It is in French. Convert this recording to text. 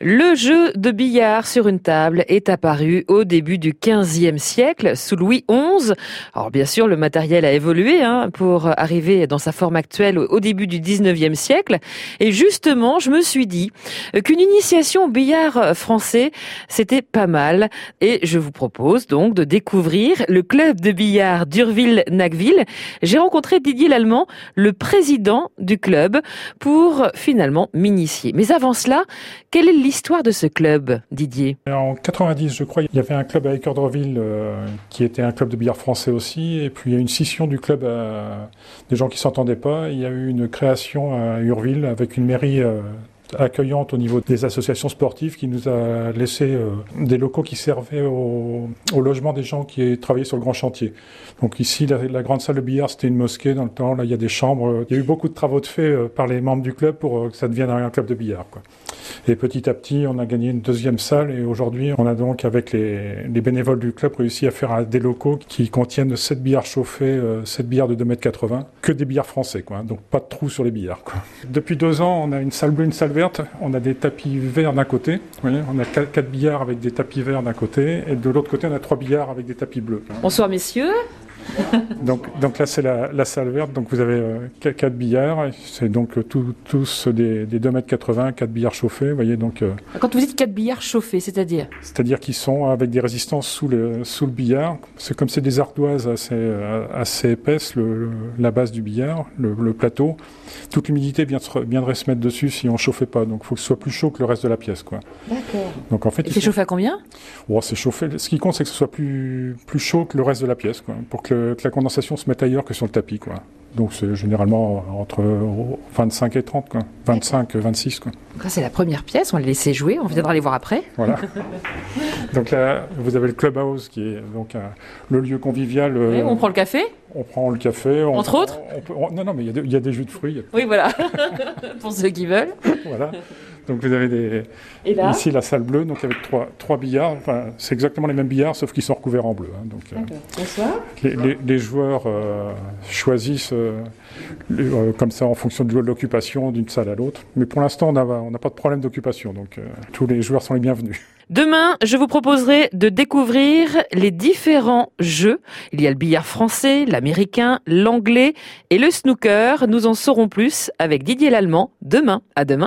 Le jeu de billard sur une table est apparu au début du XVe siècle, sous Louis XI. Alors bien sûr, le matériel a évolué hein, pour arriver dans sa forme actuelle au début du XIXe siècle. Et justement, je me suis dit qu'une initiation au billard français, c'était pas mal. Et je vous propose donc de découvrir le club de billard d'Urville-Nacville. J'ai rencontré Didier Lallemand, le président du club, pour finalement m'initier. Mais avant cela, quel est l'histoire de ce club, Didier En 90, je crois, il y avait un club à Équeurdreville euh, qui était un club de billard français aussi. Et puis il y a eu une scission du club des gens qui s'entendaient pas. Il y a eu une création à Urville avec une mairie euh, accueillante au niveau des associations sportives qui nous a laissé euh, des locaux qui servaient au, logement des gens qui travaillaient sur le grand chantier. Donc ici, la, grande salle de billard, c'était une mosquée dans le temps. Là, il y a des chambres. Il y a eu beaucoup de travaux de fait par les membres du club pour que ça devienne un club de billard. Et petit à petit, on a gagné une deuxième salle et aujourd'hui, on a donc, avec les, les, bénévoles du club, réussi à faire des locaux qui contiennent 7 billards chauffés, 7 billards de 2,80 m, que des billards français. Quoi. Donc pas de trous sur les billards. Quoi. Depuis deux ans, on a une salle bleue, une salle on a des tapis verts d'un côté. on a quatre billards avec des tapis verts d'un côté. Et de l'autre côté, on a trois billards avec des tapis bleus. Bonsoir messieurs. donc, donc là, c'est la, salle verte. Donc vous avez euh, quatre billards. C'est donc euh, tous des, des 2,80 m, 4 billards chauffés. Voyez, donc, euh, Quand vous dites 4 billards chauffés, c'est-à-dire? C'est-à-dire qu'ils sont avec des résistances sous le, sous le billard. C'est comme c'est des ardoises assez, assez épaisses, la base du billard, le, plateau. Toute l'humidité viendrait se mettre dessus si on chauffait pas. Donc il faut que ce soit plus chaud que le reste de la pièce. D'accord. Donc en fait, Et c'est chauffé à combien? Oh, c'est chauffé. Ce qui compte, c'est que ce soit plus, plus chaud que le reste de la pièce, quoi, pour que que, la condensation se mette ailleurs que sur le tapis. Quoi. Donc c'est généralement entre 25 et 30, quoi. 25, 26. Quoi. Donc là c'est la première pièce, on les laisser jouer, on viendra les voir après. Voilà. donc là vous avez le clubhouse qui est donc le lieu convivial. Euh, on prend le café On prend le café. Entre autres Non, non, mais il y, a des jus de fruits. Oui, voilà, pour ceux qui veulent. voilà. Donc vous avez des, ici la salle bleue, donc avec trois, trois billards. Enfin, c'est exactement les mêmes billards, sauf qu'ils sont recouverts en bleu. Hein, donc, euh, Bonsoir. Les, les, joueurs euh, choisissent euh, comme ça en fonction du de l'occupation d'une salle à l'autre. Mais pour l'instant, on n'a pas de problème d'occupation, donc tous les joueurs sont les bienvenus. Demain, je vous proposerai de découvrir les différents jeux. Il y a le billard français, l'américain, l'anglais et le snooker. Nous en saurons plus avec Didier Lallemand demain. À demain.